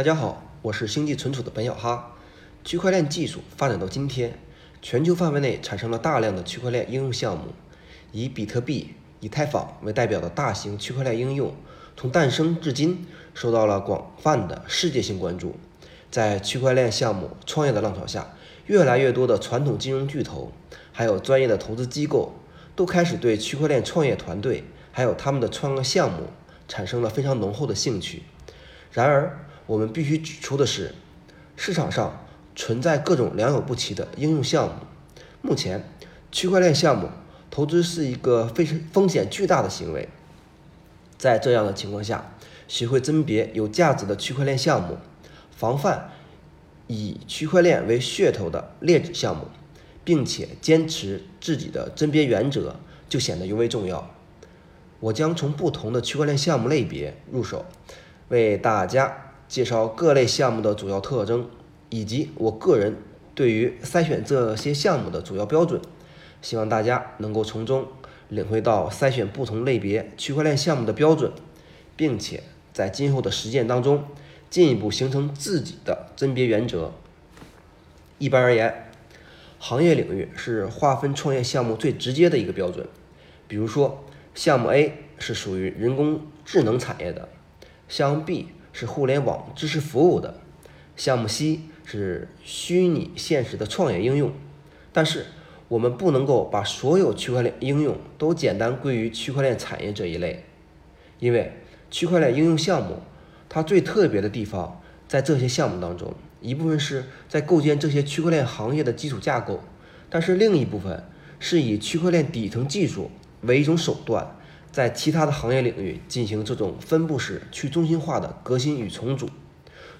大家好，我是星际存储的本小哈。区块链技术发展到今天，全球范围内产生了大量的区块链应用项目，以比特币、以太坊为代表的大型区块链应用，从诞生至今受到了广泛的世界性关注。在区块链项目创业的浪潮下，越来越多的传统金融巨头，还有专业的投资机构，都开始对区块链创业团队还有他们的创业项目产生了非常浓厚的兴趣。然而，我们必须指出的是，市场上存在各种良莠不齐的应用项目。目前，区块链项目投资是一个非常风险巨大的行为。在这样的情况下，学会甄别有价值的区块链项目，防范以区块链为噱头的劣质项目，并且坚持自己的甄别原则，就显得尤为重要。我将从不同的区块链项目类别入手，为大家。介绍各类项目的主要特征，以及我个人对于筛选这些项目的主要标准，希望大家能够从中领会到筛选不同类别区块链项目的标准，并且在今后的实践当中进一步形成自己的甄别原则。一般而言，行业领域是划分创业项目最直接的一个标准。比如说，项目 A 是属于人工智能产业的，项目 B。是互联网知识服务的项目 C 是虚拟现实的创业应用，但是我们不能够把所有区块链应用都简单归于区块链产业这一类，因为区块链应用项目它最特别的地方在这些项目当中，一部分是在构建这些区块链行业的基础架构，但是另一部分是以区块链底层技术为一种手段。在其他的行业领域进行这种分布式去中心化的革新与重组，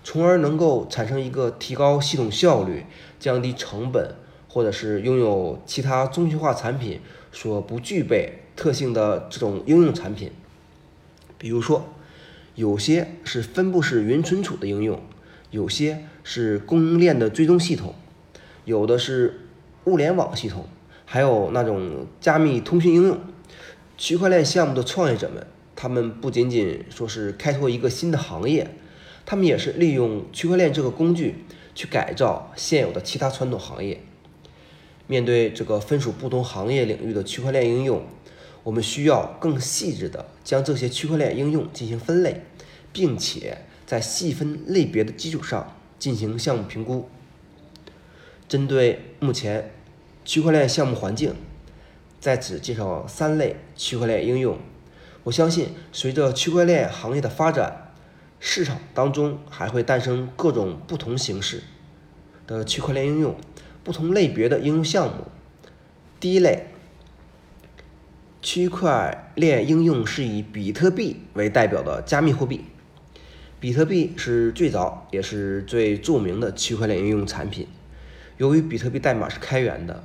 从而能够产生一个提高系统效率、降低成本，或者是拥有其他中心化产品所不具备特性的这种应用产品。比如说，有些是分布式云存储的应用，有些是供应链的追踪系统，有的是物联网系统，还有那种加密通讯应用。区块链项目的创业者们，他们不仅仅说是开拓一个新的行业，他们也是利用区块链这个工具去改造现有的其他传统行业。面对这个分属不同行业领域的区块链应用，我们需要更细致的将这些区块链应用进行分类，并且在细分类别的基础上进行项目评估。针对目前区块链项目环境。在此介绍三类区块链应用。我相信，随着区块链行业的发展，市场当中还会诞生各种不同形式的区块链应用，不同类别的应用项目。第一类区块链应用是以比特币为代表的加密货币。比特币是最早也是最著名的区块链应用产品。由于比特币代码是开源的。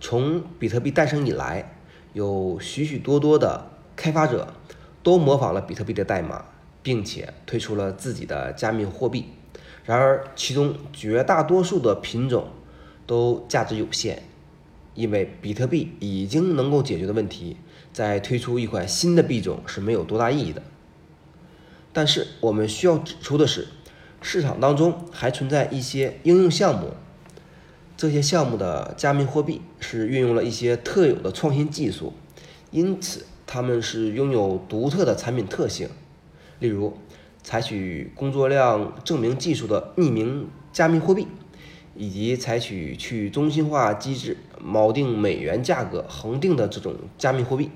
从比特币诞生以来，有许许多多的开发者都模仿了比特币的代码，并且推出了自己的加密货币。然而，其中绝大多数的品种都价值有限，因为比特币已经能够解决的问题，再推出一款新的币种是没有多大意义的。但是，我们需要指出的是，市场当中还存在一些应用项目。这些项目的加密货币是运用了一些特有的创新技术，因此它们是拥有独特的产品特性。例如，采取工作量证明技术的匿名加密货币，以及采取去中心化机制锚定美元价格恒定的这种加密货币。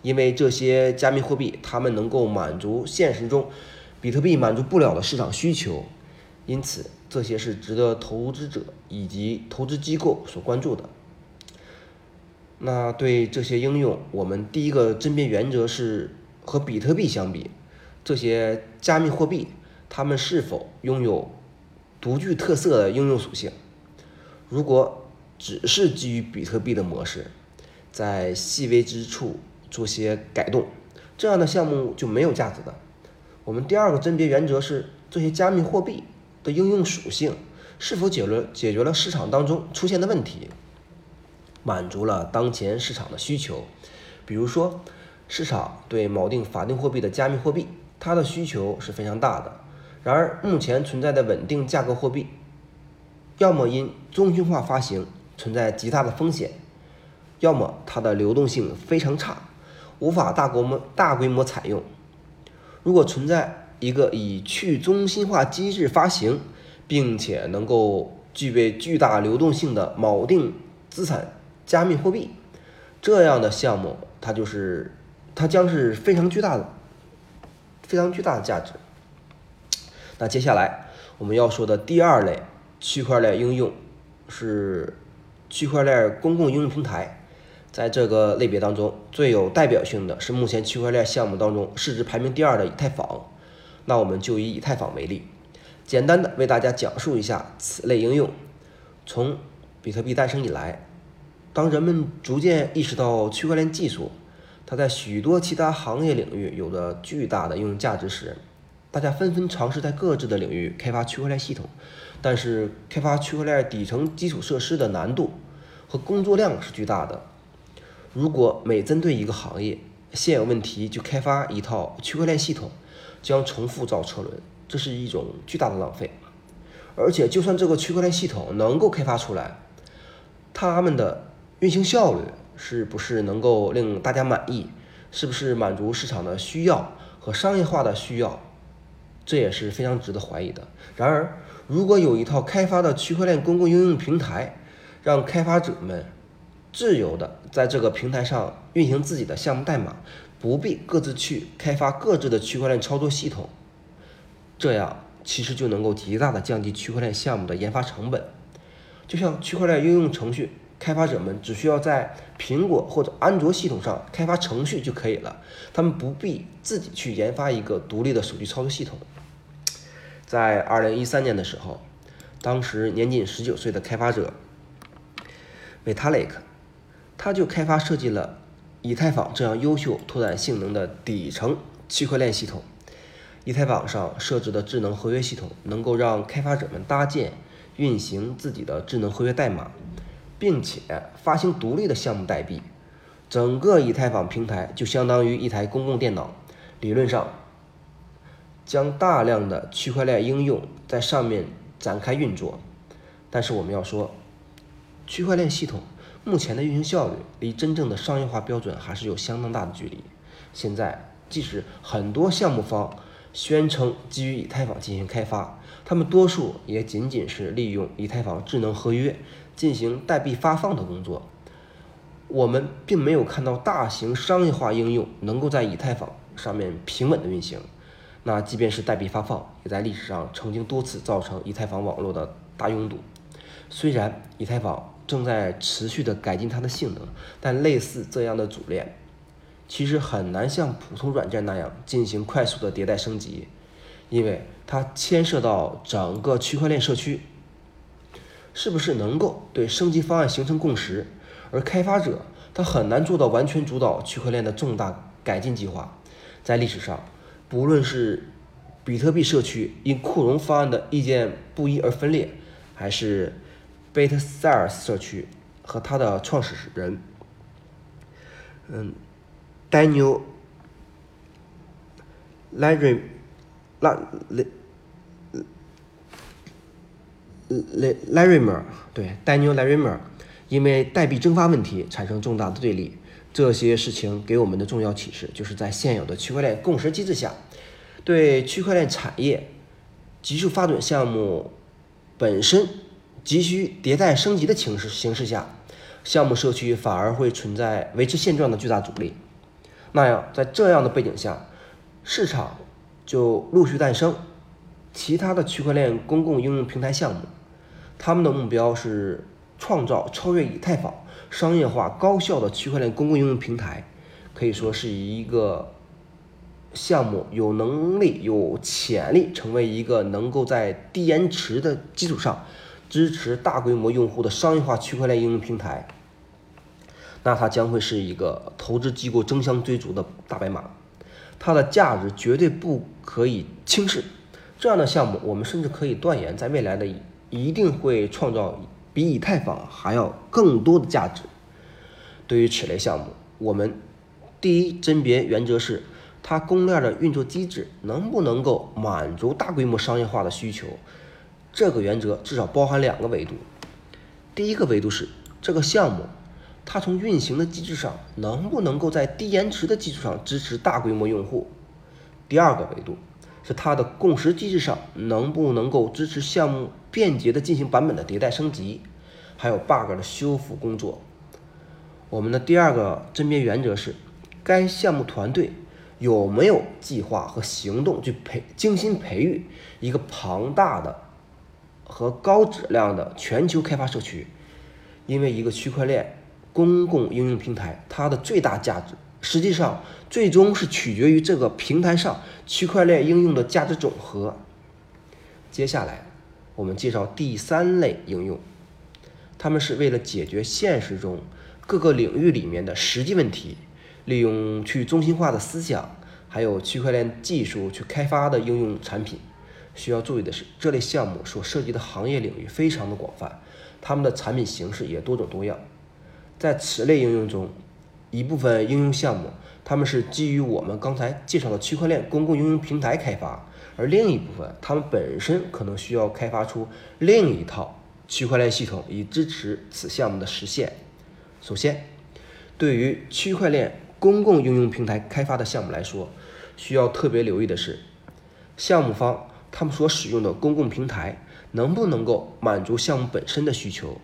因为这些加密货币，它们能够满足现实中比特币满足不了的市场需求。因此，这些是值得投资者以及投资机构所关注的。那对这些应用，我们第一个甄别原则是和比特币相比，这些加密货币它们是否拥有独具特色的应用属性？如果只是基于比特币的模式，在细微之处做些改动，这样的项目就没有价值的。我们第二个甄别原则是这些加密货币。的应用属性是否解决解决了市场当中出现的问题，满足了当前市场的需求？比如说，市场对锚定法定货币的加密货币，它的需求是非常大的。然而，目前存在的稳定价格货币，要么因中心化发行存在极大的风险，要么它的流动性非常差，无法大规模大规模采用。如果存在一个以去中心化机制发行，并且能够具备巨大流动性的锚定资产加密货币，这样的项目，它就是它将是非常巨大的、非常巨大的价值。那接下来我们要说的第二类区块链应用是区块链公共应用平台。在这个类别当中，最有代表性的是目前区块链项目当中市值排名第二的以太坊。那我们就以以太坊为例，简单的为大家讲述一下此类应用。从比特币诞生以来，当人们逐渐意识到区块链技术它在许多其他行业领域有着巨大的应用价值时，大家纷纷尝试在各自的领域开发区块链系统。但是，开发区块链底层基础设施的难度和工作量是巨大的。如果每针对一个行业现有问题就开发一套区块链系统，将重复造车轮，这是一种巨大的浪费。而且，就算这个区块链系统能够开发出来，他们的运行效率是不是能够令大家满意？是不是满足市场的需要和商业化的需要？这也是非常值得怀疑的。然而，如果有一套开发的区块链公共应用平台，让开发者们。自由的在这个平台上运行自己的项目代码，不必各自去开发各自的区块链操作系统，这样其实就能够极大的降低区块链项目的研发成本。就像区块链应用程序开发者们只需要在苹果或者安卓系统上开发程序就可以了，他们不必自己去研发一个独立的手机操作系统。在二零一三年的时候，当时年仅十九岁的开发者 Vitalik。他就开发设计了以太坊这样优秀、拓展性能的底层区块链系统。以太坊上设置的智能合约系统，能够让开发者们搭建、运行自己的智能合约代码，并且发行独立的项目代币。整个以太坊平台就相当于一台公共电脑，理论上将大量的区块链应用在上面展开运作。但是我们要说，区块链系统。目前的运行效率离真正的商业化标准还是有相当大的距离。现在，即使很多项目方宣称基于以太坊进行开发，他们多数也仅仅是利用以太坊智能合约进行代币发放的工作。我们并没有看到大型商业化应用能够在以太坊上面平稳的运行。那即便是代币发放，也在历史上曾经多次造成以太坊网络的大拥堵。虽然以太坊。正在持续的改进它的性能，但类似这样的组链，其实很难像普通软件那样进行快速的迭代升级，因为它牵涉到整个区块链社区，是不是能够对升级方案形成共识？而开发者他很难做到完全主导区块链的重大改进计划。在历史上，不论是比特币社区因扩容方案的意见不一而分裂，还是 b 特塞尔社区和他的创始人，嗯，Daniel Larry 拉雷雷 Larimer 对 Daniel Larimer，因为代币蒸发问题产生重大的对立。这些事情给我们的重要启示，就是在现有的区块链共识机制下，对区块链产业急速发展项目本身。急需迭代升级的形势形势下，项目社区反而会存在维持现状的巨大阻力。那样，在这样的背景下，市场就陆续诞生其他的区块链公共应用平台项目。他们的目标是创造超越以太坊、商业化、高效的区块链公共应用平台。可以说是一个项目有能力、有潜力成为一个能够在低延迟的基础上。支持大规模用户的商业化区块链应用平台，那它将会是一个投资机构争相追逐的大白马，它的价值绝对不可以轻视。这样的项目，我们甚至可以断言，在未来的一定会创造比以太坊还要更多的价值。对于此类项目，我们第一甄别原则是它供应链的运作机制能不能够满足大规模商业化的需求？这个原则至少包含两个维度。第一个维度是这个项目，它从运行的机制上能不能够在低延迟的基础上支持大规模用户？第二个维度是它的共识机制上能不能够支持项目便捷的进行版本的迭代升级，还有 bug 的修复工作。我们的第二个甄别原则是，该项目团队有没有计划和行动去培精心培育一个庞大的和高质量的全球开发社区。因为一个区块链公共应用平台，它的最大价值实际上最终是取决于这个平台上区块链应用的价值总和。接下来，我们介绍第三类应用，他们是为了解决现实中。各个领域里面的实际问题，利用去中心化的思想，还有区块链技术去开发的应用产品。需要注意的是，这类项目所涉及的行业领域非常的广泛，他们的产品形式也多种多样。在此类应用中，一部分应用项目他们是基于我们刚才介绍的区块链公共应用平台开发，而另一部分他们本身可能需要开发出另一套区块链系统，以支持此项目的实现。首先，对于区块链公共应用平台开发的项目来说，需要特别留意的是，项目方他们所使用的公共平台能不能够满足项目本身的需求。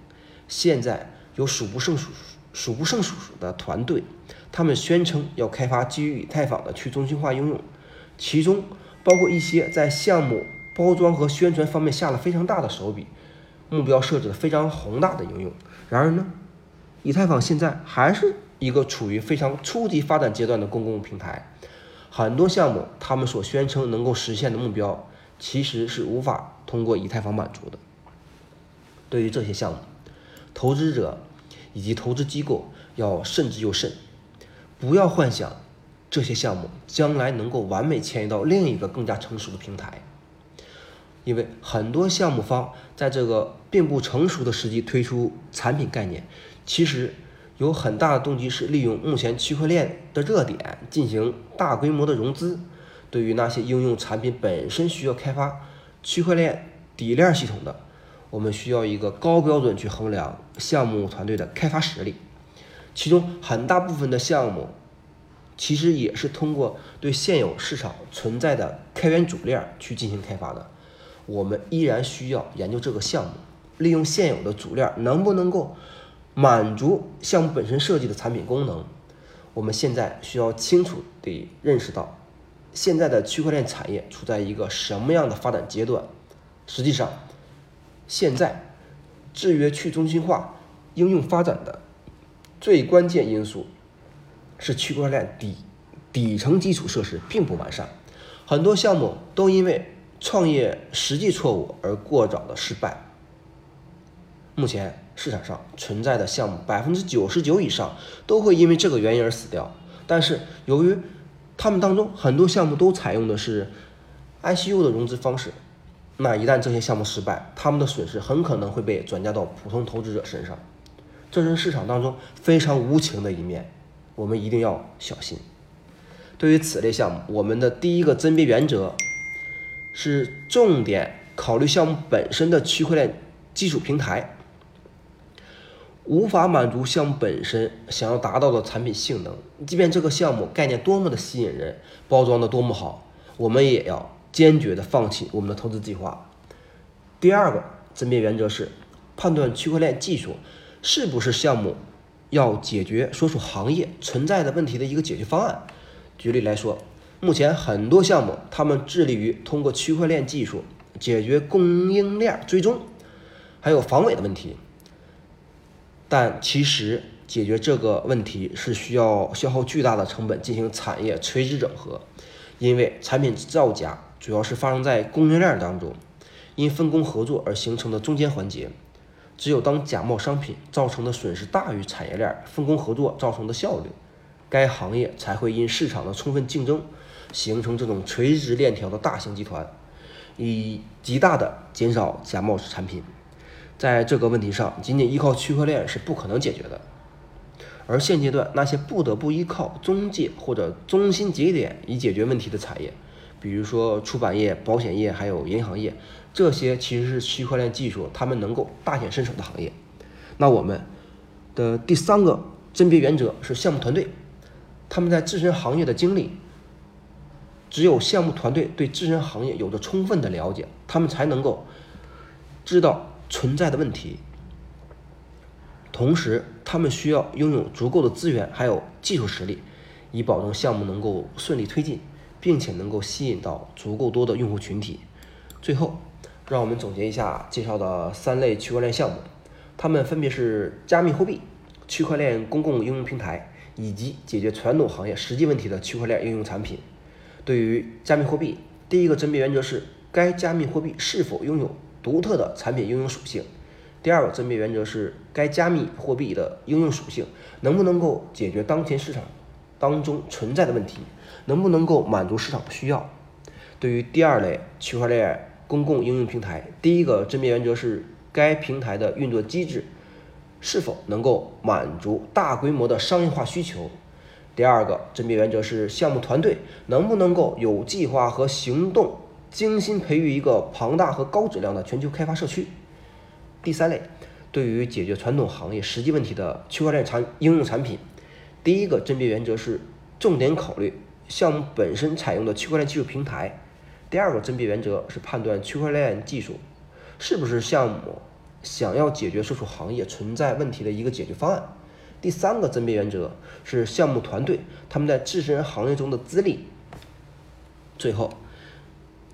现在有数不胜数、数不胜数的团队，他们宣称要开发基于以太坊的去中心化应用，其中包括一些在项目包装和宣传方面下了非常大的手笔，目标设置的非常宏大的应用。然而呢？以太坊现在还是一个处于非常初级发展阶段的公共平台，很多项目他们所宣称能够实现的目标，其实是无法通过以太坊满足的。对于这些项目，投资者以及投资机构要慎之又慎，不要幻想这些项目将来能够完美迁移到另一个更加成熟的平台，因为很多项目方在这个并不成熟的时机推出产品概念。其实有很大的动机是利用目前区块链的热点进行大规模的融资。对于那些应用产品本身需要开发区块链底链系统的，我们需要一个高标准去衡量项目团队的开发实力。其中很大部分的项目其实也是通过对现有市场存在的开源主链去进行开发的。我们依然需要研究这个项目，利用现有的主链能不能够。满足项目本身设计的产品功能，我们现在需要清楚地认识到，现在的区块链产业处在一个什么样的发展阶段。实际上，现在制约去中心化应用发展的最关键因素是区块链底底层基础设施并不完善，很多项目都因为创业实际错误而过早的失败。目前。市场上存在的项目，百分之九十九以上都会因为这个原因而死掉。但是，由于他们当中很多项目都采用的是 I C U 的融资方式，那一旦这些项目失败，他们的损失很可能会被转嫁到普通投资者身上。这是市场当中非常无情的一面，我们一定要小心。对于此类项目，我们的第一个甄别原则是重点考虑项目本身的区块链技术平台。无法满足项目本身想要达到的产品性能，即便这个项目概念多么的吸引人，包装的多么好，我们也要坚决的放弃我们的投资计划。第二个甄别原则是判断区块链技术是不是项目要解决所属行业存在的问题的一个解决方案。举例来说，目前很多项目他们致力于通过区块链技术解决供应链追踪还有防伪的问题。但其实解决这个问题是需要消耗巨大的成本进行产业垂直整合，因为产品造假主要是发生在供应链当中，因分工合作而形成的中间环节。只有当假冒商品造成的损失大于产业链分工合作造成的效率，该行业才会因市场的充分竞争，形成这种垂直链条的大型集团，以极大的减少假冒产品。在这个问题上，仅仅依靠区块链是不可能解决的。而现阶段那些不得不依靠中介或者中心节点以解决问题的产业，比如说出版业、保险业还有银行业，这些其实是区块链技术他们能够大显身手的行业。那我们的第三个甄别原则是项目团队，他们在自身行业的经历。只有项目团队对自身行业有着充分的了解，他们才能够知道存在的问题。同时，他们需要拥有足够的资源还有技术实力，以保证项目能够顺利推进，并且能够吸引到足够多的用户群体。最后，让我们总结一下介绍的三类区块链项目，它们分别是加密货币、区块链公共应用平台以及解决传统行业实际问题的区块链应用产品。对于加密货币，第一个甄别原则是该加密货币是否拥有独特的产品应用属性；第二个甄别原则是该加密货币的应用属性能不能够解决当前市场当中存在的问题，能不能够满足市场的需要。对于第二类区块链公共应用平台，第一个甄别原则是该平台的运作机制是否能够满足大规模的商业化需求。第二个甄别原则是项目团队能不能够有计划和行动，精心培育一个庞大和高质量的全球开发社区。第三类，对于解决传统行业实际问题的区块链产应用产品，第一个甄别原则是重点考虑项目本身采用的区块链技术平台。第二个甄别原则是判断区块链技术是不是项目想要解决所属行业存在问题的一个解决方案。第三个甄别原则是项目团队他们在自身行业中的资历。最后，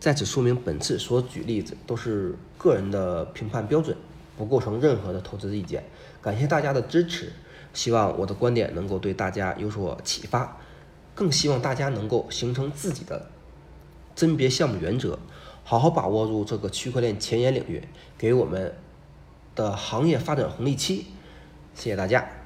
在此说明，本次所举例子都是个人的评判标准，不构成任何的投资意见。感谢大家的支持，希望我的观点能够对大家有所启发，更希望大家能够形成自己的甄别项目原则，好好把握住这个区块链前沿领域给我们的行业发展红利期。谢谢大家。